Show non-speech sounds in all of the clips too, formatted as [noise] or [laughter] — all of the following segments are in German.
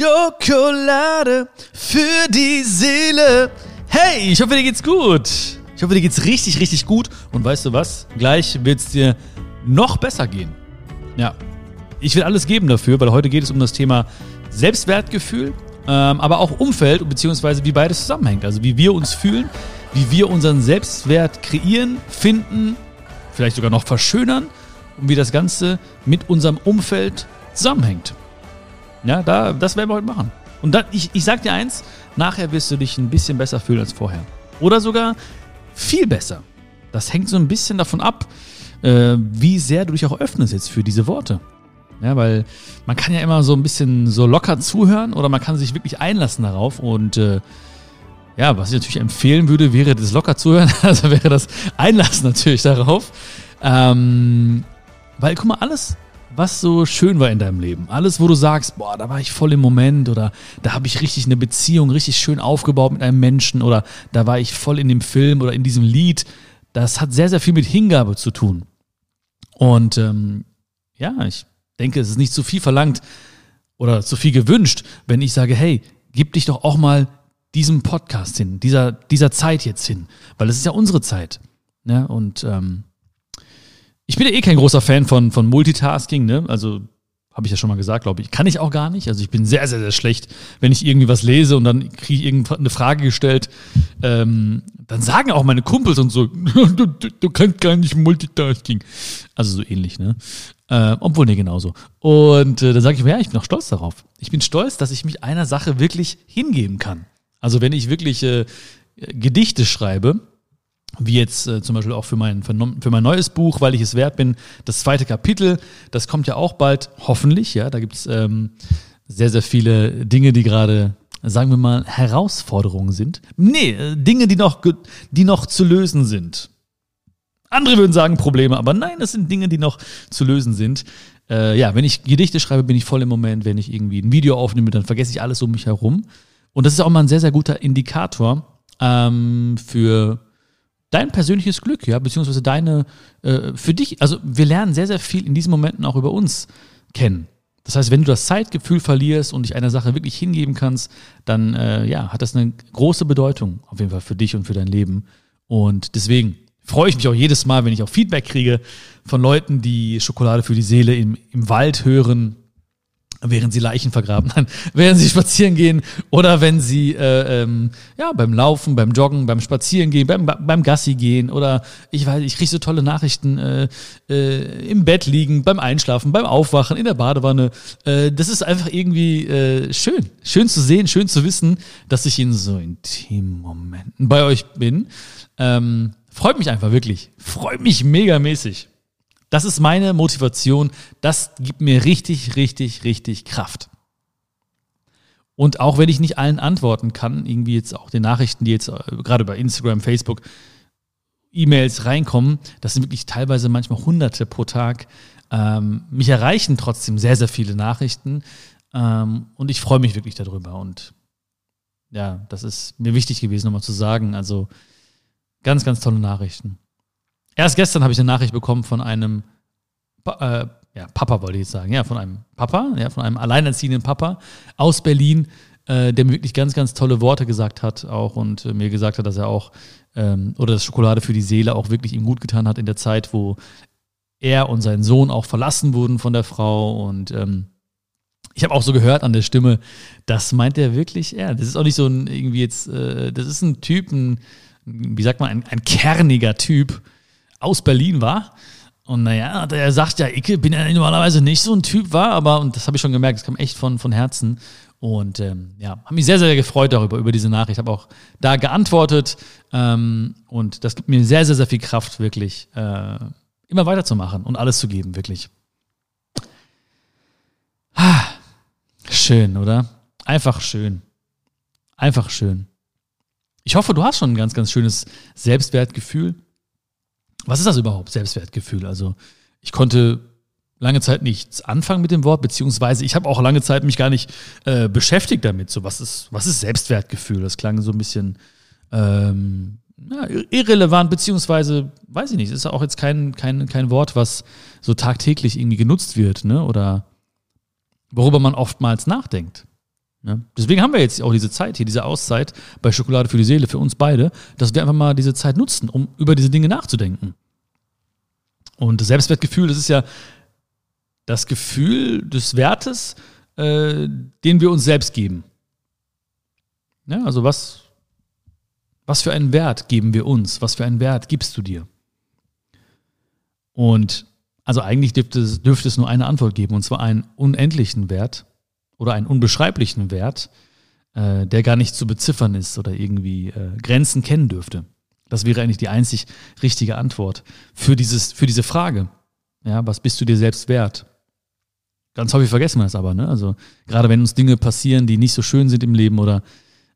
Schokolade für die Seele. Hey, ich hoffe, dir geht's gut. Ich hoffe, dir geht's richtig, richtig gut. Und weißt du was? Gleich wird's dir noch besser gehen. Ja, ich will alles geben dafür, weil heute geht es um das Thema Selbstwertgefühl, ähm, aber auch Umfeld, beziehungsweise wie beides zusammenhängt. Also wie wir uns fühlen, wie wir unseren Selbstwert kreieren, finden, vielleicht sogar noch verschönern und wie das Ganze mit unserem Umfeld zusammenhängt. Ja, da, das werden wir heute machen. Und dann, ich, ich sag dir eins, nachher wirst du dich ein bisschen besser fühlen als vorher. Oder sogar viel besser. Das hängt so ein bisschen davon ab, äh, wie sehr du dich auch öffnest jetzt für diese Worte. Ja, weil man kann ja immer so ein bisschen so locker zuhören oder man kann sich wirklich einlassen darauf und äh, ja, was ich natürlich empfehlen würde, wäre das locker zuhören, [laughs] also wäre das Einlassen natürlich darauf. Ähm, weil, guck mal, alles, was so schön war in deinem Leben. Alles, wo du sagst, boah, da war ich voll im Moment oder da habe ich richtig eine Beziehung richtig schön aufgebaut mit einem Menschen oder da war ich voll in dem Film oder in diesem Lied. Das hat sehr, sehr viel mit Hingabe zu tun. Und ähm, ja, ich denke, es ist nicht zu viel verlangt oder zu viel gewünscht, wenn ich sage, hey, gib dich doch auch mal diesem Podcast hin, dieser, dieser Zeit jetzt hin, weil es ist ja unsere Zeit. Ne? Und ähm, ich bin ja eh kein großer Fan von, von Multitasking, ne? Also habe ich ja schon mal gesagt, glaube ich. Kann ich auch gar nicht. Also ich bin sehr, sehr, sehr schlecht, wenn ich irgendwie was lese und dann kriege ich irgendeine Frage gestellt. Ähm, dann sagen auch meine Kumpels und so, [laughs] du, du, du kannst gar nicht Multitasking. Also so ähnlich, ne? Äh, obwohl, ne, genauso. Und äh, dann sage ich mir, ja, ich bin auch stolz darauf. Ich bin stolz, dass ich mich einer Sache wirklich hingeben kann. Also wenn ich wirklich äh, Gedichte schreibe, wie jetzt äh, zum Beispiel auch für mein, für mein neues Buch, weil ich es wert bin, das zweite Kapitel, das kommt ja auch bald, hoffentlich, ja, da gibt es ähm, sehr, sehr viele Dinge, die gerade, sagen wir mal, Herausforderungen sind. Nee, äh, Dinge, die noch, die noch zu lösen sind. Andere würden sagen Probleme, aber nein, das sind Dinge, die noch zu lösen sind. Äh, ja, wenn ich Gedichte schreibe, bin ich voll im Moment. Wenn ich irgendwie ein Video aufnehme, dann vergesse ich alles um mich herum. Und das ist auch mal ein sehr, sehr guter Indikator ähm, für dein persönliches Glück, ja, beziehungsweise deine, äh, für dich, also wir lernen sehr, sehr viel in diesen Momenten auch über uns kennen. Das heißt, wenn du das Zeitgefühl verlierst und dich einer Sache wirklich hingeben kannst, dann äh, ja, hat das eine große Bedeutung auf jeden Fall für dich und für dein Leben. Und deswegen freue ich mich auch jedes Mal, wenn ich auch Feedback kriege von Leuten, die Schokolade für die Seele im, im Wald hören, während sie Leichen vergraben, nein, [laughs] während sie spazieren gehen oder wenn sie äh, ähm, ja beim Laufen, beim Joggen, beim Spazieren gehen, beim, beim Gassi gehen oder ich weiß, ich kriege so tolle Nachrichten äh, äh, im Bett liegen, beim Einschlafen, beim Aufwachen, in der Badewanne. Äh, das ist einfach irgendwie äh, schön, schön zu sehen, schön zu wissen, dass ich in so intimen Momenten bei euch bin. Ähm, freut mich einfach wirklich, freut mich megamäßig. Das ist meine Motivation. Das gibt mir richtig, richtig, richtig Kraft. Und auch wenn ich nicht allen antworten kann, irgendwie jetzt auch den Nachrichten, die jetzt äh, gerade bei Instagram, Facebook, E-Mails reinkommen, das sind wirklich teilweise manchmal Hunderte pro Tag. Ähm, mich erreichen trotzdem sehr, sehr viele Nachrichten ähm, und ich freue mich wirklich darüber. Und ja, das ist mir wichtig gewesen, nochmal zu sagen. Also ganz, ganz tolle Nachrichten. Erst gestern habe ich eine Nachricht bekommen von einem äh, ja, Papa, wollte ich jetzt sagen, ja, von einem Papa, ja, von einem alleinerziehenden Papa aus Berlin, äh, der mir wirklich ganz, ganz tolle Worte gesagt hat auch und äh, mir gesagt hat, dass er auch ähm, oder das Schokolade für die Seele auch wirklich ihm gut getan hat in der Zeit, wo er und sein Sohn auch verlassen wurden von der Frau. Und ähm, ich habe auch so gehört an der Stimme, das meint er wirklich, ja, das ist auch nicht so ein irgendwie jetzt, äh, das ist ein Typ, ein, wie sagt man, ein, ein kerniger Typ, aus Berlin war. Und naja, er sagt ja, ich bin ja normalerweise nicht so ein Typ war, aber, und das habe ich schon gemerkt, das kam echt von, von Herzen. Und ähm, ja, habe mich sehr, sehr gefreut darüber, über diese Nachricht. Habe auch da geantwortet. Ähm, und das gibt mir sehr, sehr, sehr viel Kraft, wirklich äh, immer weiterzumachen und alles zu geben, wirklich. Ah, schön, oder? Einfach schön. Einfach schön. Ich hoffe, du hast schon ein ganz, ganz schönes Selbstwertgefühl. Was ist das überhaupt, Selbstwertgefühl? Also ich konnte lange Zeit nichts anfangen mit dem Wort, beziehungsweise ich habe auch lange Zeit mich gar nicht äh, beschäftigt damit. So, was ist, was ist Selbstwertgefühl? Das klang so ein bisschen ähm, ja, irrelevant, beziehungsweise, weiß ich nicht, ist auch jetzt kein, kein, kein Wort, was so tagtäglich irgendwie genutzt wird, ne? Oder worüber man oftmals nachdenkt. Ne? Deswegen haben wir jetzt auch diese Zeit hier, diese Auszeit bei Schokolade für die Seele, für uns beide, dass wir einfach mal diese Zeit nutzen, um über diese Dinge nachzudenken. Und das Selbstwertgefühl, das ist ja das Gefühl des Wertes, äh, den wir uns selbst geben. Ja, also was, was für einen Wert geben wir uns? Was für einen Wert gibst du dir? Und also eigentlich dürfte es, dürfte es nur eine Antwort geben, und zwar einen unendlichen Wert oder einen unbeschreiblichen Wert, äh, der gar nicht zu beziffern ist oder irgendwie äh, Grenzen kennen dürfte. Das wäre eigentlich die einzig richtige Antwort für, dieses, für diese Frage. Ja, was bist du dir selbst wert? Ganz häufig vergessen wir das aber, ne? Also gerade wenn uns Dinge passieren, die nicht so schön sind im Leben oder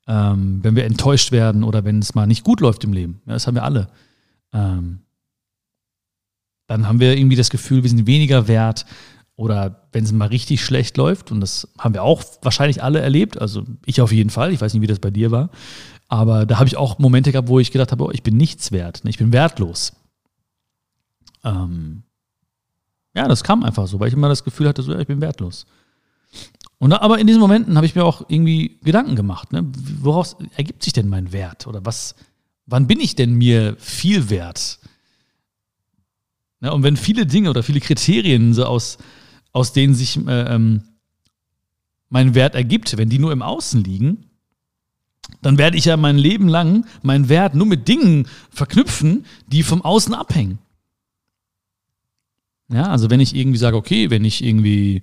ähm, wenn wir enttäuscht werden oder wenn es mal nicht gut läuft im Leben, ja, das haben wir alle, ähm, dann haben wir irgendwie das Gefühl, wir sind weniger wert oder wenn es mal richtig schlecht läuft, und das haben wir auch wahrscheinlich alle erlebt, also ich auf jeden Fall, ich weiß nicht, wie das bei dir war, aber da habe ich auch Momente gehabt, wo ich gedacht habe, oh, ich bin nichts wert, ne? ich bin wertlos. Ähm, ja, das kam einfach so, weil ich immer das Gefühl hatte, so, ja, ich bin wertlos. Und aber in diesen Momenten habe ich mir auch irgendwie Gedanken gemacht, ne? woraus ergibt sich denn mein Wert? Oder was, wann bin ich denn mir viel wert? Ne? Und wenn viele Dinge oder viele Kriterien so aus, aus denen sich äh, ähm, mein Wert ergibt, wenn die nur im Außen liegen, dann werde ich ja mein Leben lang meinen Wert nur mit Dingen verknüpfen, die vom Außen abhängen. Ja, also wenn ich irgendwie sage, okay, wenn ich irgendwie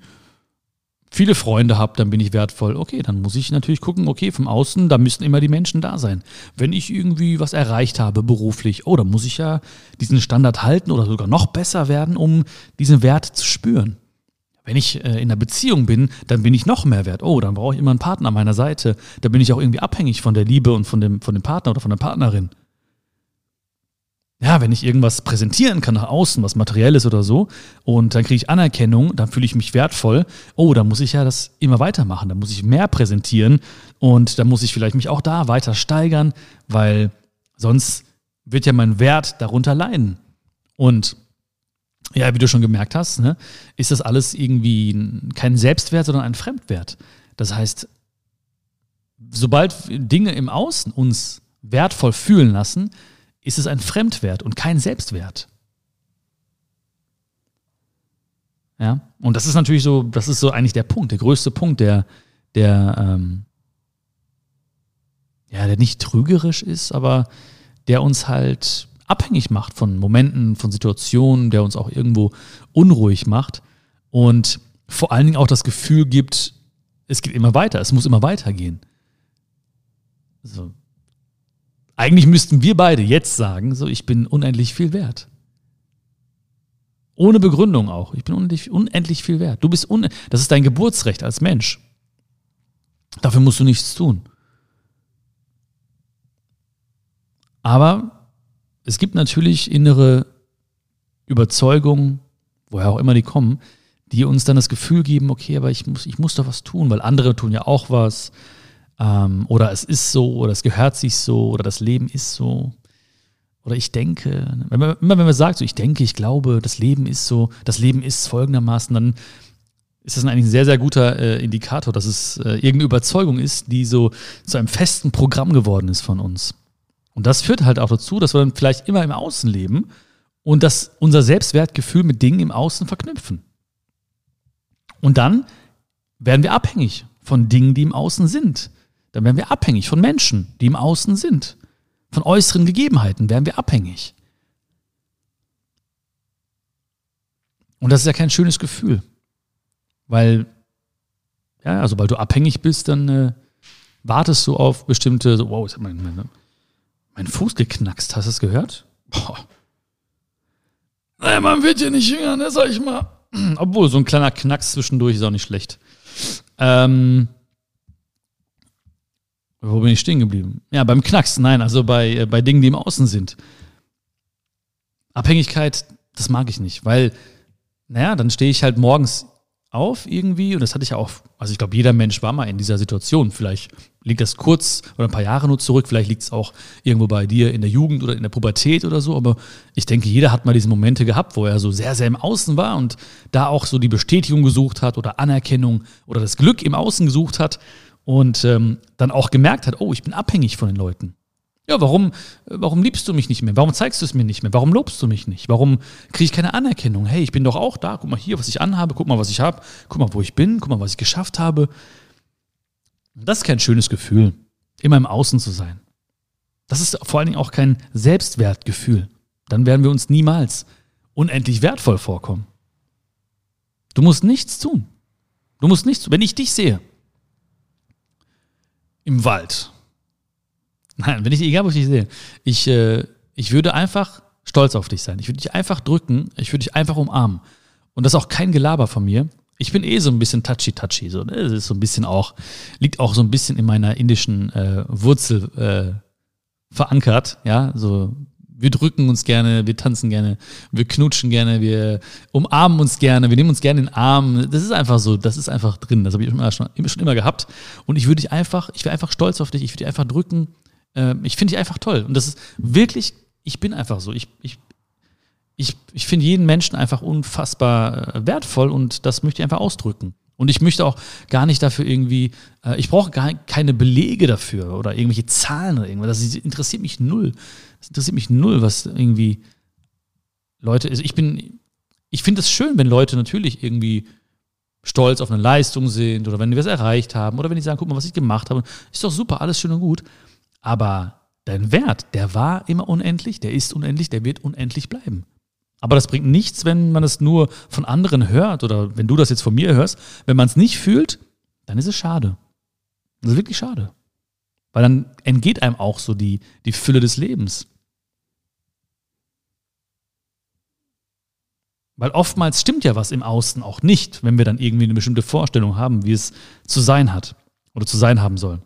viele Freunde habe, dann bin ich wertvoll. Okay, dann muss ich natürlich gucken, okay, vom Außen, da müssen immer die Menschen da sein. Wenn ich irgendwie was erreicht habe beruflich, oh, dann muss ich ja diesen Standard halten oder sogar noch besser werden, um diesen Wert zu spüren. Wenn ich äh, in einer Beziehung bin, dann bin ich noch mehr wert. Oh, dann brauche ich immer einen Partner an meiner Seite. Da bin ich auch irgendwie abhängig von der Liebe und von dem, von dem Partner oder von der Partnerin ja, wenn ich irgendwas präsentieren kann nach außen, was materielles oder so, und dann kriege ich Anerkennung, dann fühle ich mich wertvoll. Oh, dann muss ich ja das immer weitermachen, dann muss ich mehr präsentieren und dann muss ich vielleicht mich auch da weiter steigern, weil sonst wird ja mein Wert darunter leiden. Und ja, wie du schon gemerkt hast, ne, ist das alles irgendwie kein Selbstwert, sondern ein Fremdwert. Das heißt, sobald Dinge im Außen uns wertvoll fühlen lassen, ist es ein Fremdwert und kein Selbstwert. Ja, und das ist natürlich so, das ist so eigentlich der Punkt, der größte Punkt, der, der, ähm, ja, der nicht trügerisch ist, aber der uns halt abhängig macht von Momenten, von Situationen, der uns auch irgendwo unruhig macht und vor allen Dingen auch das Gefühl gibt, es geht immer weiter, es muss immer weitergehen. So, eigentlich müssten wir beide jetzt sagen, so ich bin unendlich viel wert. Ohne Begründung auch. Ich bin unendlich, unendlich viel wert. Du bist un das ist dein Geburtsrecht als Mensch. Dafür musst du nichts tun. Aber es gibt natürlich innere Überzeugungen, woher auch immer die kommen, die uns dann das Gefühl geben, okay, aber ich muss, ich muss doch was tun, weil andere tun ja auch was ähm, oder es ist so, oder es gehört sich so, oder das Leben ist so. Oder ich denke, wenn man, immer wenn man sagt, so ich denke, ich glaube, das Leben ist so, das Leben ist folgendermaßen, dann ist das eigentlich ein sehr, sehr guter äh, Indikator, dass es äh, irgendeine Überzeugung ist, die so zu einem festen Programm geworden ist von uns. Und das führt halt auch dazu, dass wir dann vielleicht immer im Außen leben und dass unser Selbstwertgefühl mit Dingen im Außen verknüpfen. Und dann werden wir abhängig von Dingen, die im Außen sind. Dann werden wir abhängig von Menschen, die im Außen sind. Von äußeren Gegebenheiten werden wir abhängig. Und das ist ja kein schönes Gefühl. Weil, ja, also weil du abhängig bist, dann äh, wartest du auf bestimmte, so, wow, jetzt hat mein, mein, mein Fuß geknackst, hast du es gehört? Boah. Naja, man wird ja nicht jünger, ne, sag ich mal. Obwohl, so ein kleiner Knacks zwischendurch ist auch nicht schlecht. Ähm, wo bin ich stehen geblieben? Ja, beim Knacks, nein, also bei, äh, bei Dingen, die im Außen sind. Abhängigkeit, das mag ich nicht, weil, naja, dann stehe ich halt morgens auf irgendwie und das hatte ich ja auch, also ich glaube, jeder Mensch war mal in dieser Situation. Vielleicht liegt das kurz oder ein paar Jahre nur zurück, vielleicht liegt es auch irgendwo bei dir in der Jugend oder in der Pubertät oder so, aber ich denke, jeder hat mal diese Momente gehabt, wo er so sehr, sehr im Außen war und da auch so die Bestätigung gesucht hat oder Anerkennung oder das Glück im Außen gesucht hat und ähm, dann auch gemerkt hat, oh, ich bin abhängig von den Leuten. Ja, warum, warum liebst du mich nicht mehr? Warum zeigst du es mir nicht mehr? Warum lobst du mich nicht? Warum kriege ich keine Anerkennung? Hey, ich bin doch auch da. Guck mal hier, was ich anhabe. Guck mal, was ich habe. Guck mal, wo ich bin. Guck mal, was ich geschafft habe. Das ist kein schönes Gefühl, immer im Außen zu sein. Das ist vor allen Dingen auch kein Selbstwertgefühl. Dann werden wir uns niemals unendlich wertvoll vorkommen. Du musst nichts tun. Du musst nichts tun. Wenn ich dich sehe, im Wald, nein, wenn ich, egal wo ich dich sehe, ich, äh, ich würde einfach stolz auf dich sein. Ich würde dich einfach drücken, ich würde dich einfach umarmen. Und das ist auch kein Gelaber von mir. Ich bin eh so ein bisschen touchy-touchy. So, ne? Das ist so ein bisschen auch, liegt auch so ein bisschen in meiner indischen äh, Wurzel äh, verankert. Ja, so wir drücken uns gerne, wir tanzen gerne, wir knutschen gerne, wir umarmen uns gerne, wir nehmen uns gerne in den Arm. Das ist einfach so, das ist einfach drin. Das habe ich immer schon, schon immer gehabt. Und ich würde dich einfach, ich wäre einfach stolz auf dich, ich würde dich einfach drücken. Äh, ich finde dich einfach toll. Und das ist wirklich, ich bin einfach so. Ich, ich, ich, ich finde jeden Menschen einfach unfassbar äh, wertvoll und das möchte ich einfach ausdrücken. Und ich möchte auch gar nicht dafür irgendwie, äh, ich brauche gar keine Belege dafür oder irgendwelche Zahlen oder irgendwas. Das interessiert mich null. Das interessiert mich null, was irgendwie Leute, also ich bin, ich finde es schön, wenn Leute natürlich irgendwie stolz auf eine Leistung sind oder wenn die was erreicht haben oder wenn die sagen, guck mal, was ich gemacht habe. Ist doch super, alles schön und gut. Aber dein Wert, der war immer unendlich, der ist unendlich, der wird unendlich bleiben. Aber das bringt nichts, wenn man es nur von anderen hört oder wenn du das jetzt von mir hörst. Wenn man es nicht fühlt, dann ist es schade. Das ist wirklich schade. Weil dann entgeht einem auch so die, die Fülle des Lebens. Weil oftmals stimmt ja was im Außen auch nicht, wenn wir dann irgendwie eine bestimmte Vorstellung haben, wie es zu sein hat oder zu sein haben soll.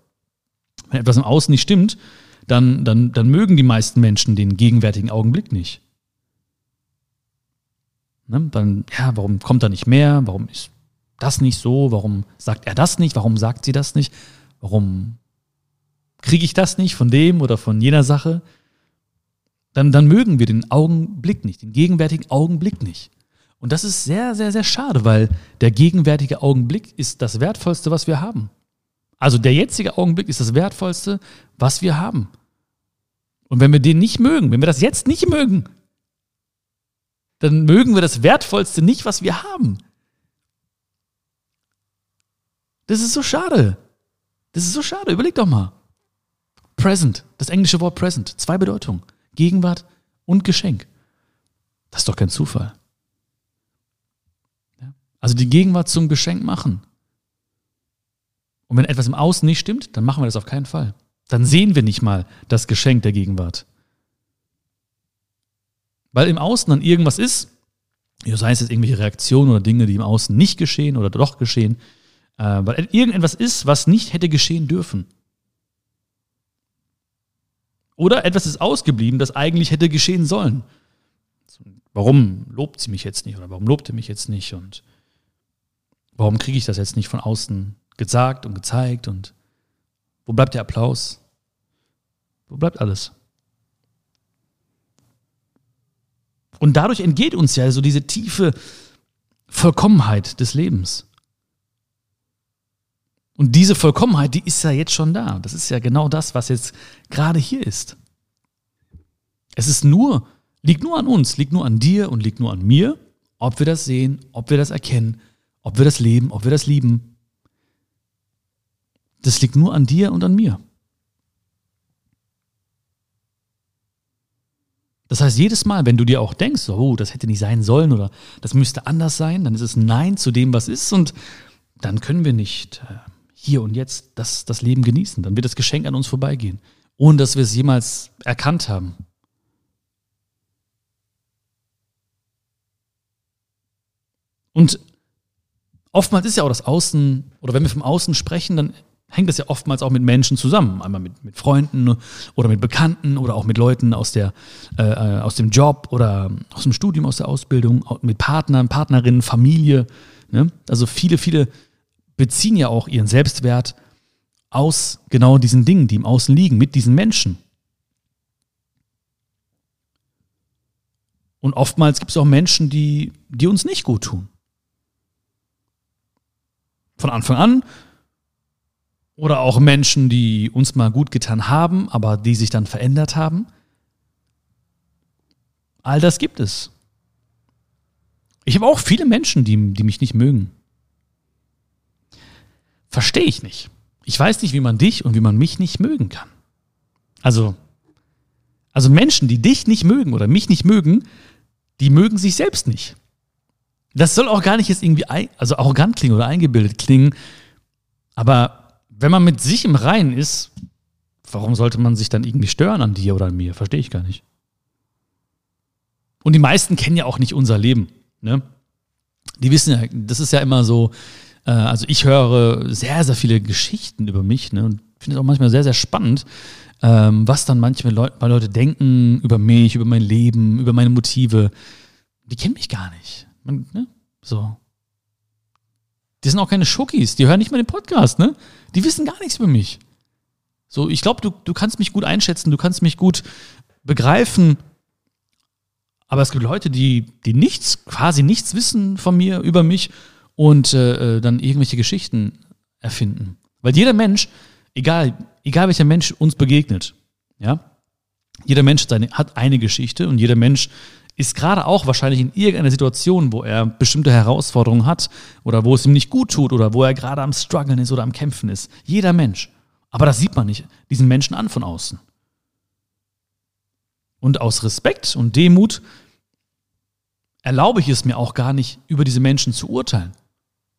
Wenn etwas im Außen nicht stimmt, dann, dann, dann mögen die meisten Menschen den gegenwärtigen Augenblick nicht. Ne? Dann, ja, warum kommt er nicht mehr? Warum ist das nicht so? Warum sagt er das nicht? Warum sagt sie das nicht? Warum kriege ich das nicht von dem oder von jener Sache? Dann, dann mögen wir den Augenblick nicht, den gegenwärtigen Augenblick nicht. Und das ist sehr, sehr, sehr schade, weil der gegenwärtige Augenblick ist das Wertvollste, was wir haben. Also der jetzige Augenblick ist das Wertvollste, was wir haben. Und wenn wir den nicht mögen, wenn wir das jetzt nicht mögen, dann mögen wir das Wertvollste nicht, was wir haben. Das ist so schade. Das ist so schade. Überleg doch mal. Present, das englische Wort present, zwei Bedeutungen. Gegenwart und Geschenk. Das ist doch kein Zufall. Also die Gegenwart zum Geschenk machen. Und wenn etwas im Außen nicht stimmt, dann machen wir das auf keinen Fall. Dann sehen wir nicht mal das Geschenk der Gegenwart. Weil im Außen dann irgendwas ist, sei es jetzt irgendwelche Reaktionen oder Dinge, die im Außen nicht geschehen oder doch geschehen, äh, weil irgendetwas ist, was nicht hätte geschehen dürfen. Oder etwas ist ausgeblieben, das eigentlich hätte geschehen sollen. Warum lobt sie mich jetzt nicht oder warum lobt er mich jetzt nicht und warum kriege ich das jetzt nicht von außen gesagt und gezeigt und wo bleibt der Applaus? Wo bleibt alles? Und dadurch entgeht uns ja so diese tiefe Vollkommenheit des Lebens. Und diese Vollkommenheit, die ist ja jetzt schon da. Das ist ja genau das, was jetzt gerade hier ist. Es ist nur, liegt nur an uns, liegt nur an dir und liegt nur an mir, ob wir das sehen, ob wir das erkennen, ob wir das leben, ob wir das lieben. Das liegt nur an dir und an mir. Das heißt, jedes Mal, wenn du dir auch denkst, oh, das hätte nicht sein sollen oder das müsste anders sein, dann ist es Nein zu dem, was ist und dann können wir nicht äh, hier und jetzt das, das Leben genießen. Dann wird das Geschenk an uns vorbeigehen, ohne dass wir es jemals erkannt haben. Und oftmals ist ja auch das Außen, oder wenn wir vom Außen sprechen, dann hängt das ja oftmals auch mit Menschen zusammen. Einmal mit, mit Freunden oder mit Bekannten oder auch mit Leuten aus, der, äh, äh, aus dem Job oder aus dem Studium, aus der Ausbildung, mit Partnern, Partnerinnen, Familie. Ne? Also viele, viele beziehen ja auch ihren Selbstwert aus genau diesen Dingen, die im Außen liegen, mit diesen Menschen. Und oftmals gibt es auch Menschen, die, die uns nicht gut tun. Von Anfang an Oder auch Menschen, die uns mal gut getan haben, aber die sich dann verändert haben. All das gibt es. Ich habe auch viele Menschen, die, die mich nicht mögen. Verstehe ich nicht. Ich weiß nicht, wie man dich und wie man mich nicht mögen kann. Also, also Menschen, die dich nicht mögen oder mich nicht mögen, die mögen sich selbst nicht. Das soll auch gar nicht jetzt irgendwie also arrogant klingen oder eingebildet klingen, aber wenn man mit sich im Reinen ist, warum sollte man sich dann irgendwie stören an dir oder an mir? Verstehe ich gar nicht. Und die meisten kennen ja auch nicht unser Leben. Ne? Die wissen ja, das ist ja immer so, äh, also ich höre sehr, sehr viele Geschichten über mich ne? und finde es auch manchmal sehr, sehr spannend, ähm, was dann manchmal Leut Leute denken über mich, über mein Leben, über meine Motive. Die kennen mich gar nicht. Man, ne? So. Die sind auch keine Schokis, die hören nicht mal den Podcast, ne? Die wissen gar nichts über mich. So, ich glaube, du, du kannst mich gut einschätzen, du kannst mich gut begreifen. Aber es gibt Leute, die, die nichts, quasi nichts wissen von mir, über mich und äh, äh dann irgendwelche Geschichten erfinden. Weil jeder Mensch, egal, egal welcher Mensch uns begegnet, ja, jeder Mensch hat, seine, hat eine Geschichte und jeder Mensch ist gerade auch wahrscheinlich in irgendeiner Situation, wo er bestimmte Herausforderungen hat oder wo es ihm nicht gut tut oder wo er gerade am Struggeln ist oder am Kämpfen ist. Jeder Mensch. Aber das sieht man nicht diesen Menschen an von außen. Und aus Respekt und Demut erlaube ich es mir auch gar nicht, über diese Menschen zu urteilen.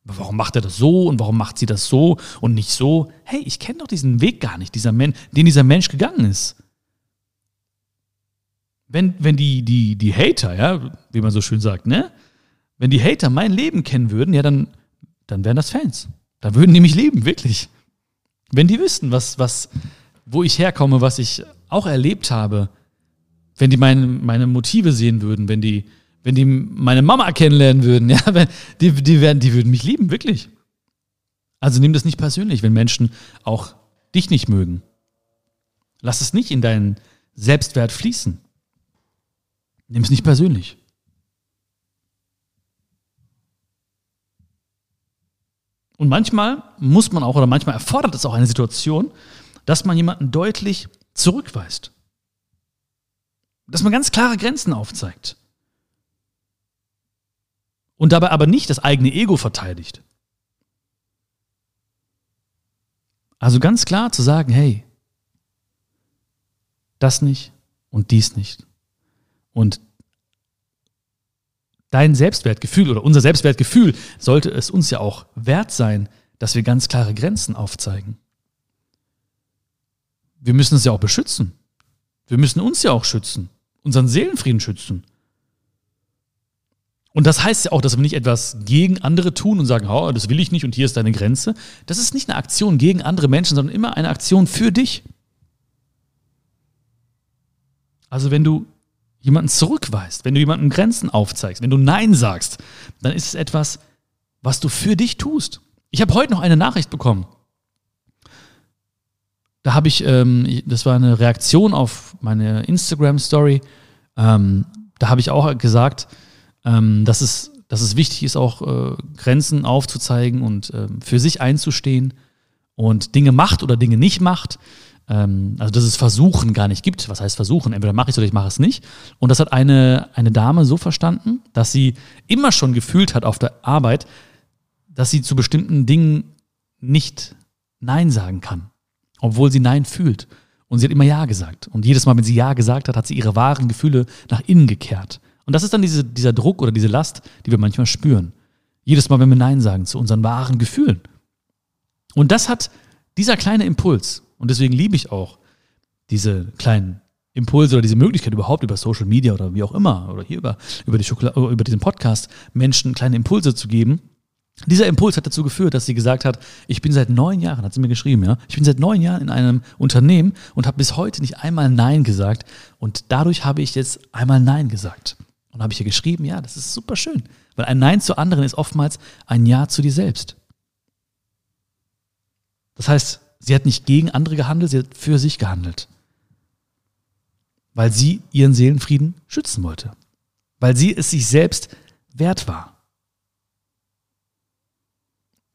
Warum macht er das so und warum macht sie das so und nicht so? Hey, ich kenne doch diesen Weg gar nicht, dieser Men den dieser Mensch gegangen ist wenn, wenn die, die, die Hater, ja, wie man so schön sagt, ne? Wenn die Hater mein Leben kennen würden, ja, dann, dann wären das Fans. Dann würden die mich lieben, wirklich. Wenn die wüssten, was, was, wo ich herkomme, was ich auch erlebt habe, wenn die meine, meine Motive sehen würden, wenn die, wenn die meine Mama kennenlernen würden, [laughs] ja, wenn, die, die, werden, die würden mich lieben, wirklich. Also nimm das nicht persönlich, wenn Menschen auch dich nicht mögen. Lass es nicht in deinen Selbstwert fließen. Nimm es nicht persönlich. Und manchmal muss man auch, oder manchmal erfordert es auch eine Situation, dass man jemanden deutlich zurückweist. Dass man ganz klare Grenzen aufzeigt. Und dabei aber nicht das eigene Ego verteidigt. Also ganz klar zu sagen, hey, das nicht und dies nicht. Und dein Selbstwertgefühl oder unser Selbstwertgefühl sollte es uns ja auch wert sein, dass wir ganz klare Grenzen aufzeigen. Wir müssen es ja auch beschützen. Wir müssen uns ja auch schützen, unseren Seelenfrieden schützen. Und das heißt ja auch, dass wir nicht etwas gegen andere tun und sagen, oh, das will ich nicht und hier ist deine Grenze. Das ist nicht eine Aktion gegen andere Menschen, sondern immer eine Aktion für dich. Also wenn du jemanden zurückweist, wenn du jemanden Grenzen aufzeigst, wenn du Nein sagst, dann ist es etwas, was du für dich tust. Ich habe heute noch eine Nachricht bekommen. Da habe ich, ähm, das war eine Reaktion auf meine Instagram-Story. Ähm, da habe ich auch gesagt, ähm, dass, es, dass es wichtig ist, auch äh, Grenzen aufzuzeigen und äh, für sich einzustehen und Dinge macht oder Dinge nicht macht ähm, also dass es Versuchen gar nicht gibt. Was heißt Versuchen? Entweder mache ich es oder ich mache es nicht. Und das hat eine, eine Dame so verstanden, dass sie immer schon gefühlt hat auf der Arbeit, dass sie zu bestimmten Dingen nicht Nein sagen kann, obwohl sie Nein fühlt. Und sie hat immer Ja gesagt. Und jedes Mal, wenn sie Ja gesagt hat, hat sie ihre wahren Gefühle nach innen gekehrt. Und das ist dann diese, dieser Druck oder diese Last, die wir manchmal spüren. Jedes Mal, wenn wir Nein sagen zu unseren wahren Gefühlen. Und das hat dieser kleine Impuls, und deswegen liebe ich auch diese kleinen Impulse oder diese Möglichkeit überhaupt über Social Media oder wie auch immer oder hier über, über, die Schokolade, über diesen Podcast Menschen kleine Impulse zu geben. Dieser Impuls hat dazu geführt, dass sie gesagt hat, ich bin seit neun Jahren, hat sie mir geschrieben, ja, ich bin seit neun Jahren in einem Unternehmen und habe bis heute nicht einmal Nein gesagt und dadurch habe ich jetzt einmal Nein gesagt. Und habe ich ihr geschrieben, ja, das ist super schön, weil ein Nein zu anderen ist oftmals ein Ja zu dir selbst. Das heißt, Sie hat nicht gegen andere gehandelt, sie hat für sich gehandelt. Weil sie ihren Seelenfrieden schützen wollte. Weil sie es sich selbst wert war.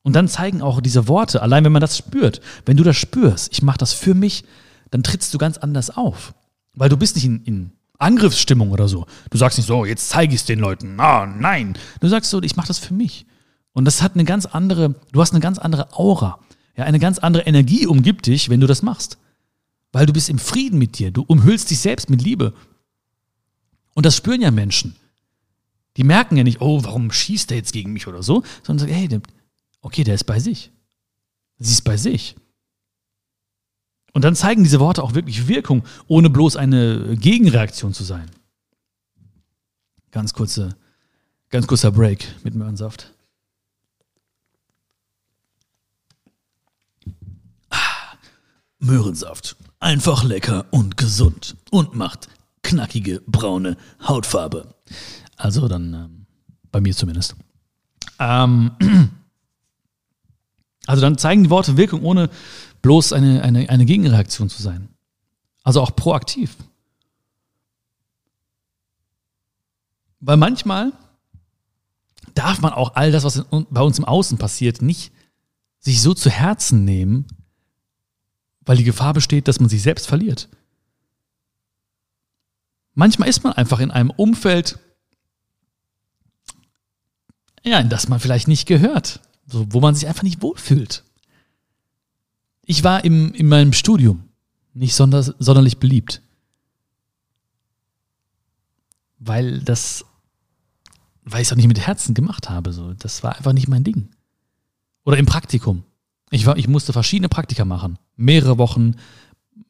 Und dann zeigen auch diese Worte, allein wenn man das spürt, wenn du das spürst, ich mache das für mich, dann trittst du ganz anders auf. Weil du bist nicht in, in Angriffsstimmung oder so. Du sagst nicht so, jetzt zeige ich es den Leuten. Ah, nein. Du sagst so, ich mache das für mich. Und das hat eine ganz andere, du hast eine ganz andere Aura. Ja, eine ganz andere Energie umgibt dich, wenn du das machst. Weil du bist im Frieden mit dir. Du umhüllst dich selbst mit Liebe. Und das spüren ja Menschen. Die merken ja nicht, oh, warum schießt der jetzt gegen mich oder so, sondern sagen, hey, okay, der ist bei sich. Sie ist bei sich. Und dann zeigen diese Worte auch wirklich Wirkung, ohne bloß eine Gegenreaktion zu sein. Ganz kurze, ganz kurzer Break mit Möhrensaft. Möhrensaft. Einfach lecker und gesund und macht knackige braune Hautfarbe. Also dann ähm, bei mir zumindest. Ähm, [clears throat] also dann zeigen die Worte Wirkung, ohne bloß eine, eine, eine Gegenreaktion zu sein. Also auch proaktiv. Weil manchmal darf man auch all das, was bei uns im Außen passiert, nicht sich so zu Herzen nehmen, weil die Gefahr besteht, dass man sich selbst verliert. Manchmal ist man einfach in einem Umfeld, ja, in das man vielleicht nicht gehört, wo man sich einfach nicht wohlfühlt. Ich war im, in meinem Studium nicht sonder, sonderlich beliebt. Weil das, weil ich es auch nicht mit Herzen gemacht habe. So. Das war einfach nicht mein Ding. Oder im Praktikum. Ich, war, ich musste verschiedene Praktika machen. Mehrere Wochen,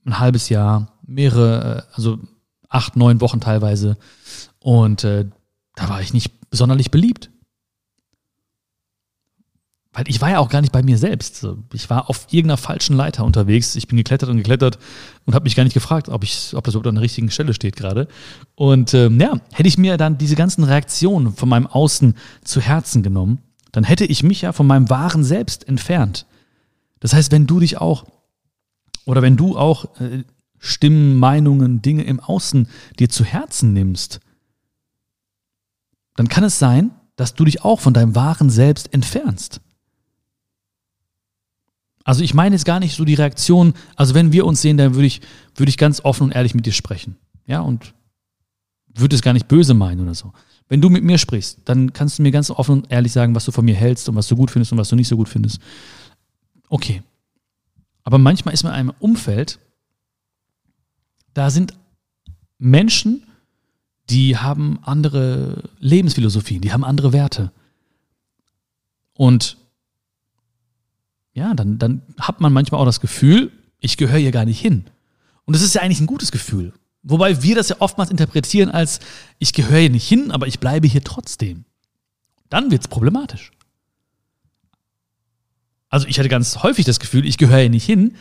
ein halbes Jahr, mehrere, äh, also acht, neun Wochen teilweise. Und äh, da war ich nicht sonderlich beliebt weil ich war ja auch gar nicht bei mir selbst. Ich war auf irgendeiner falschen Leiter unterwegs. Ich bin geklettert und geklettert und habe mich gar nicht gefragt, ob, ich, ob das überhaupt an der richtigen Stelle steht gerade. Und ähm, ja, hätte ich mir dann diese ganzen Reaktionen von meinem Außen zu Herzen genommen, dann hätte ich mich ja von meinem wahren Selbst entfernt. Das heißt, wenn du dich auch oder wenn du auch äh, Stimmen, Meinungen, Dinge im Außen dir zu Herzen nimmst, dann kann es sein, dass du dich auch von deinem wahren Selbst entfernst. Also ich meine jetzt gar nicht so die Reaktion, also wenn wir uns sehen, dann würde ich, würde ich ganz offen und ehrlich mit dir sprechen. Ja, und würde es gar nicht böse meinen oder so. Wenn du mit mir sprichst, dann kannst du mir ganz offen und ehrlich sagen, was du von mir hältst und was du gut findest und was du nicht so gut findest. Okay. Aber manchmal ist man in einem Umfeld, da sind Menschen, die haben andere Lebensphilosophien, die haben andere Werte. Und ja, dann, dann hat man manchmal auch das Gefühl, ich gehöre hier gar nicht hin. Und das ist ja eigentlich ein gutes Gefühl. Wobei wir das ja oftmals interpretieren als, ich gehöre hier nicht hin, aber ich bleibe hier trotzdem. Dann wird es problematisch. Also ich hatte ganz häufig das Gefühl, ich gehöre hier nicht hin,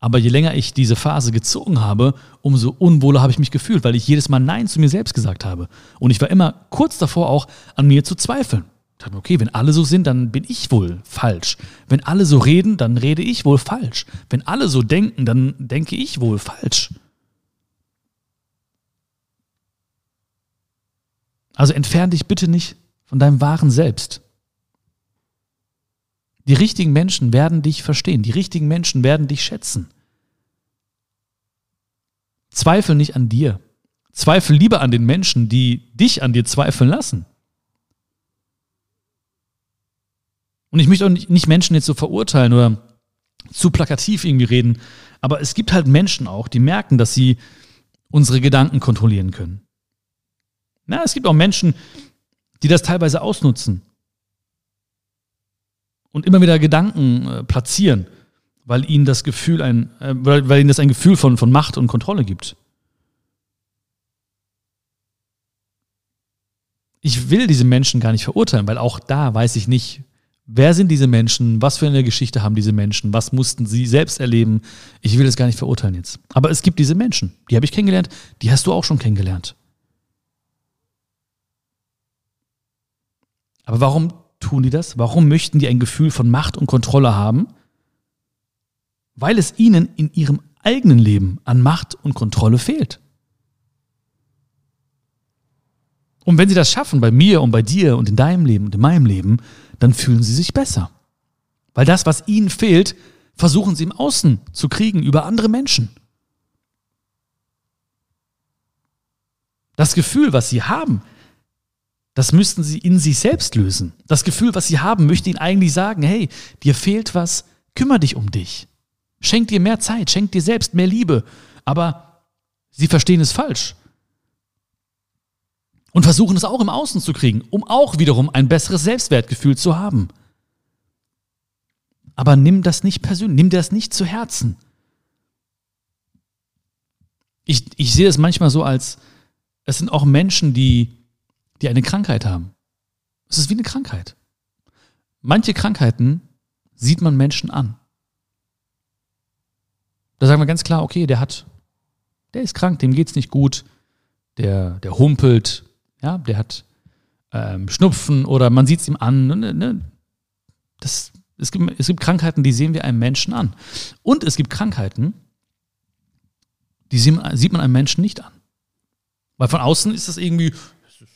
aber je länger ich diese Phase gezogen habe, umso unwohler habe ich mich gefühlt, weil ich jedes Mal Nein zu mir selbst gesagt habe. Und ich war immer kurz davor auch an mir zu zweifeln dachte, okay, wenn alle so sind, dann bin ich wohl falsch. Wenn alle so reden, dann rede ich wohl falsch. Wenn alle so denken, dann denke ich wohl falsch. Also entferne dich bitte nicht von deinem wahren Selbst. Die richtigen Menschen werden dich verstehen. Die richtigen Menschen werden dich schätzen. Zweifel nicht an dir. Zweifel lieber an den Menschen, die dich an dir zweifeln lassen. Und ich möchte auch nicht Menschen jetzt so verurteilen oder zu plakativ irgendwie reden, aber es gibt halt Menschen auch, die merken, dass sie unsere Gedanken kontrollieren können. Na, es gibt auch Menschen, die das teilweise ausnutzen und immer wieder Gedanken äh, platzieren, weil ihnen das Gefühl ein, äh, weil, weil ihnen das ein Gefühl von, von Macht und Kontrolle gibt. Ich will diese Menschen gar nicht verurteilen, weil auch da weiß ich nicht, Wer sind diese Menschen? Was für eine Geschichte haben diese Menschen? Was mussten sie selbst erleben? Ich will es gar nicht verurteilen jetzt. Aber es gibt diese Menschen, die habe ich kennengelernt, die hast du auch schon kennengelernt. Aber warum tun die das? Warum möchten die ein Gefühl von Macht und Kontrolle haben? Weil es ihnen in ihrem eigenen Leben an Macht und Kontrolle fehlt. Und wenn sie das schaffen, bei mir und bei dir und in deinem Leben und in meinem Leben, dann fühlen sie sich besser. Weil das, was ihnen fehlt, versuchen sie im Außen zu kriegen über andere Menschen. Das Gefühl, was sie haben, das müssten sie in sich selbst lösen. Das Gefühl, was sie haben, möchte ihnen eigentlich sagen, hey, dir fehlt was, kümmere dich um dich. Schenk dir mehr Zeit, schenk dir selbst mehr Liebe. Aber sie verstehen es falsch. Und versuchen es auch im Außen zu kriegen, um auch wiederum ein besseres Selbstwertgefühl zu haben. Aber nimm das nicht persönlich, nimm dir das nicht zu Herzen. Ich, ich sehe es manchmal so als, es sind auch Menschen, die, die eine Krankheit haben. Es ist wie eine Krankheit. Manche Krankheiten sieht man Menschen an. Da sagen wir ganz klar, okay, der hat, der ist krank, dem geht's nicht gut, der, der humpelt, ja, der hat ähm, Schnupfen oder man sieht es ihm an. Ne, ne, das, es, gibt, es gibt Krankheiten, die sehen wir einem Menschen an. Und es gibt Krankheiten, die sieht man einem Menschen nicht an. Weil von außen ist das irgendwie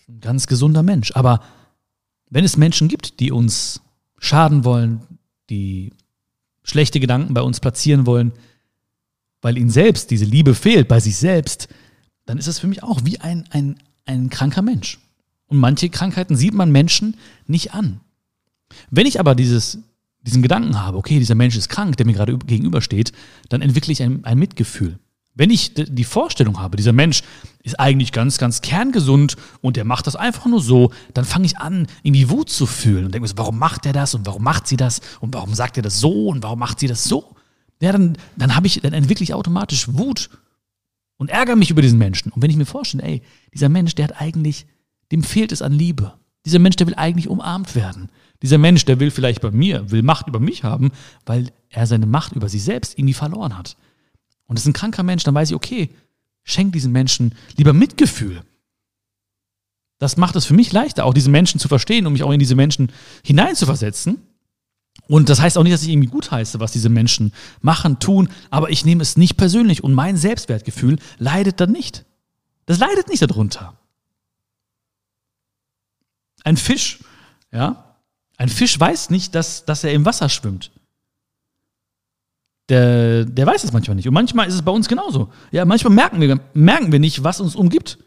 ein ganz gesunder Mensch. Aber wenn es Menschen gibt, die uns schaden wollen, die schlechte Gedanken bei uns platzieren wollen, weil ihnen selbst diese Liebe fehlt, bei sich selbst, dann ist es für mich auch wie ein, ein, ein kranker Mensch. Und manche Krankheiten sieht man Menschen nicht an. Wenn ich aber dieses, diesen Gedanken habe, okay, dieser Mensch ist krank, der mir gerade gegenübersteht, dann entwickle ich ein, ein Mitgefühl. Wenn ich die Vorstellung habe, dieser Mensch ist eigentlich ganz, ganz kerngesund und der macht das einfach nur so, dann fange ich an, irgendwie Wut zu fühlen und denke mir so, warum macht er das und warum macht sie das und warum sagt er das so und warum macht sie das so? Ja, dann, dann habe ich, dann entwickle ich automatisch Wut und ärgere mich über diesen Menschen. Und wenn ich mir vorstelle, ey, dieser Mensch, der hat eigentlich, dem fehlt es an Liebe. Dieser Mensch, der will eigentlich umarmt werden. Dieser Mensch, der will vielleicht bei mir, will Macht über mich haben, weil er seine Macht über sich selbst irgendwie verloren hat und es ist ein kranker Mensch, dann weiß ich, okay, schenk diesen Menschen lieber Mitgefühl. Das macht es für mich leichter, auch diese Menschen zu verstehen und mich auch in diese Menschen hineinzuversetzen. Und das heißt auch nicht, dass ich irgendwie gut heiße, was diese Menschen machen, tun, aber ich nehme es nicht persönlich und mein Selbstwertgefühl leidet dann nicht. Das leidet nicht darunter. Ein Fisch, ja, ein Fisch weiß nicht, dass, dass er im Wasser schwimmt der, der weiß es manchmal nicht. Und manchmal ist es bei uns genauso. Ja, manchmal merken wir, merken wir nicht, was uns umgibt.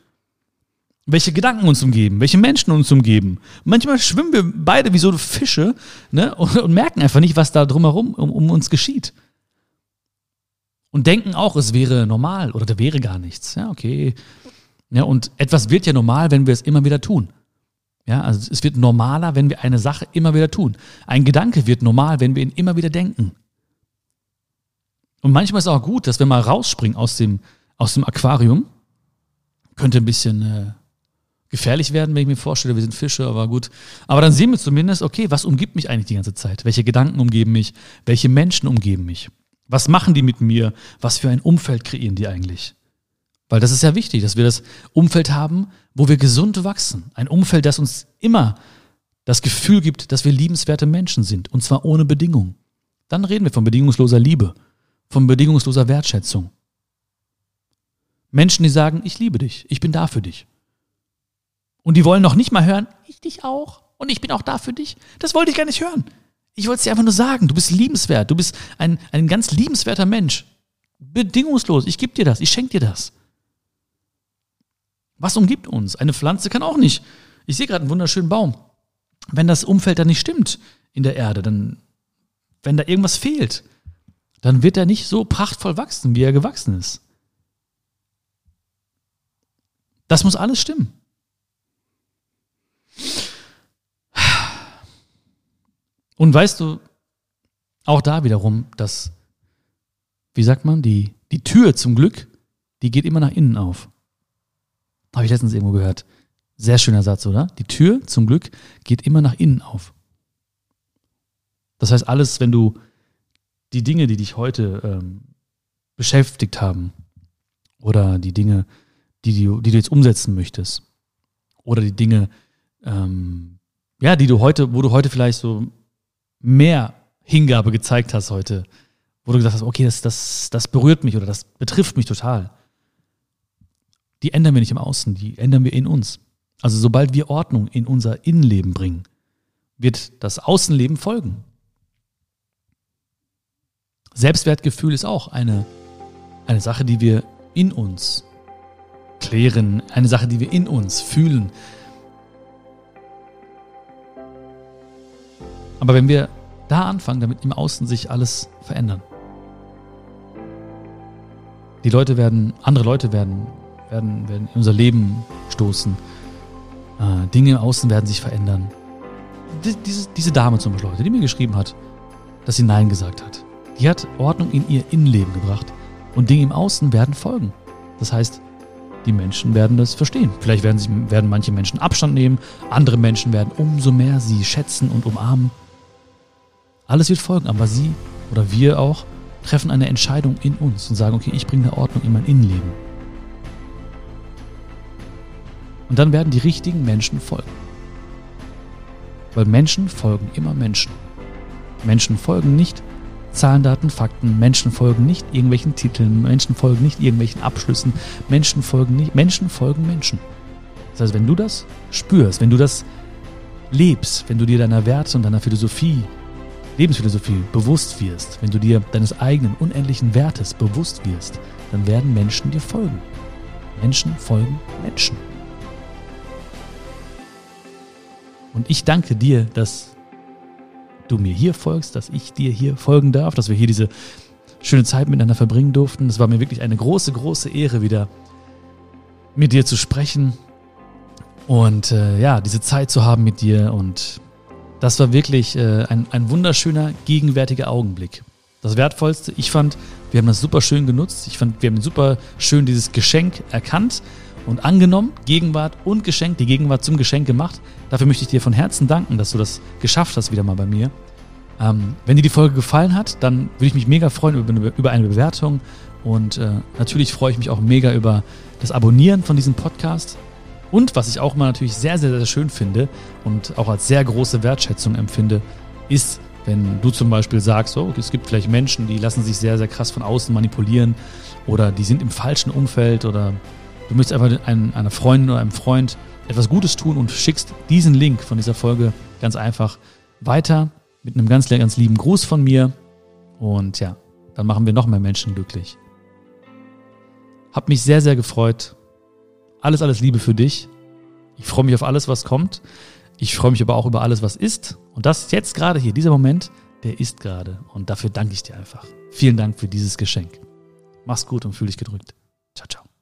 Welche Gedanken uns umgeben, welche Menschen uns umgeben. Manchmal schwimmen wir beide wie so Fische ne, und, [laughs] und merken einfach nicht, was da drumherum um, um uns geschieht. Und denken auch, es wäre normal oder da wäre gar nichts. Ja, okay. Ja, und etwas wird ja normal, wenn wir es immer wieder tun. Ja, also es wird normaler, wenn wir eine Sache immer wieder tun. Ein Gedanke wird normal, wenn wir ihn immer wieder denken. Und manchmal ist es auch gut, dass wir mal rausspringen aus dem, aus dem Aquarium. Könnte ein bisschen äh, gefährlich werden, wenn ich mir vorstelle, wir sind Fische, aber gut. Aber dann sehen wir zumindest, okay, was umgibt mich eigentlich die ganze Zeit? Welche Gedanken umgeben mich? Welche Menschen umgeben mich? Was machen die mit mir? Was für ein Umfeld kreieren die eigentlich? Weil das ist ja wichtig, dass wir das Umfeld haben, wo wir gesund wachsen. Ein Umfeld, das uns immer das Gefühl gibt, dass wir liebenswerte Menschen sind. Und zwar ohne Bedingung. Dann reden wir von bedingungsloser Liebe von bedingungsloser Wertschätzung. Menschen, die sagen, ich liebe dich, ich bin da für dich. Und die wollen noch nicht mal hören, ich dich auch und ich bin auch da für dich. Das wollte ich gar nicht hören. Ich wollte es dir einfach nur sagen, du bist liebenswert, du bist ein, ein ganz liebenswerter Mensch. Bedingungslos, ich gebe dir das, ich schenke dir das. Was umgibt uns? Eine Pflanze kann auch nicht. Ich sehe gerade einen wunderschönen Baum. Wenn das Umfeld dann nicht stimmt in der Erde, dann, wenn da irgendwas fehlt, dann wird er nicht so prachtvoll wachsen, wie er gewachsen ist. Das muss alles stimmen. Und weißt du, auch da wiederum, dass, wie sagt man, die, die Tür zum Glück, die geht immer nach innen auf. Habe ich letztens irgendwo gehört. Sehr schöner Satz, oder? Die Tür zum Glück geht immer nach innen auf. Das heißt, alles, wenn du die Dinge, die dich heute ähm, beschäftigt haben oder die Dinge, die du, die du jetzt umsetzen möchtest oder die Dinge, ähm, ja, die du heute, wo du heute vielleicht so mehr Hingabe gezeigt hast heute, wo du gesagt hast, okay, das, das, das berührt mich oder das betrifft mich total. Die ändern wir nicht im Außen, die ändern wir in uns. Also sobald wir Ordnung in unser Innenleben bringen, wird das Außenleben folgen. Selbstwertgefühl ist auch eine, eine Sache, die wir in uns klären, eine Sache, die wir in uns fühlen. Aber wenn wir da anfangen, damit im Außen sich alles verändern. Die Leute werden, andere Leute werden, werden, werden in unser Leben stoßen. Äh, Dinge im Außen werden sich verändern. Die, diese, diese Dame zum Beispiel die mir geschrieben hat, dass sie Nein gesagt hat. Die hat Ordnung in ihr Innenleben gebracht. Und Dinge im Außen werden folgen. Das heißt, die Menschen werden das verstehen. Vielleicht werden, sich, werden manche Menschen Abstand nehmen, andere Menschen werden umso mehr sie schätzen und umarmen. Alles wird folgen, aber sie oder wir auch treffen eine Entscheidung in uns und sagen, okay, ich bringe Ordnung in mein Innenleben. Und dann werden die richtigen Menschen folgen. Weil Menschen folgen immer Menschen. Menschen folgen nicht Zahlen, Daten, Fakten. Menschen folgen nicht irgendwelchen Titeln. Menschen folgen nicht irgendwelchen Abschlüssen. Menschen folgen nicht. Menschen folgen Menschen. Das heißt, wenn du das spürst, wenn du das lebst, wenn du dir deiner Werte und deiner Philosophie, Lebensphilosophie bewusst wirst, wenn du dir deines eigenen unendlichen Wertes bewusst wirst, dann werden Menschen dir folgen. Menschen folgen Menschen. Und ich danke dir, dass du mir hier folgst, dass ich dir hier folgen darf, dass wir hier diese schöne Zeit miteinander verbringen durften. Es war mir wirklich eine große, große Ehre, wieder mit dir zu sprechen und äh, ja, diese Zeit zu haben mit dir. Und das war wirklich äh, ein, ein wunderschöner, gegenwärtiger Augenblick. Das Wertvollste, ich fand, wir haben das super schön genutzt. Ich fand, wir haben super schön dieses Geschenk erkannt und angenommen, Gegenwart und Geschenk, die Gegenwart zum Geschenk gemacht. Dafür möchte ich dir von Herzen danken, dass du das geschafft hast wieder mal bei mir. Ähm, wenn dir die Folge gefallen hat, dann würde ich mich mega freuen über eine, über eine Bewertung und äh, natürlich freue ich mich auch mega über das Abonnieren von diesem Podcast. Und was ich auch mal natürlich sehr, sehr, sehr schön finde und auch als sehr große Wertschätzung empfinde, ist, wenn du zum Beispiel sagst, oh, es gibt vielleicht Menschen, die lassen sich sehr, sehr krass von außen manipulieren oder die sind im falschen Umfeld oder Du möchtest einfach einer Freundin oder einem Freund etwas Gutes tun und schickst diesen Link von dieser Folge ganz einfach weiter mit einem ganz, ganz lieben Gruß von mir. Und ja, dann machen wir noch mehr Menschen glücklich. Hab mich sehr, sehr gefreut. Alles, alles Liebe für dich. Ich freue mich auf alles, was kommt. Ich freue mich aber auch über alles, was ist. Und das jetzt gerade hier, dieser Moment, der ist gerade. Und dafür danke ich dir einfach. Vielen Dank für dieses Geschenk. Mach's gut und fühl dich gedrückt. Ciao, ciao.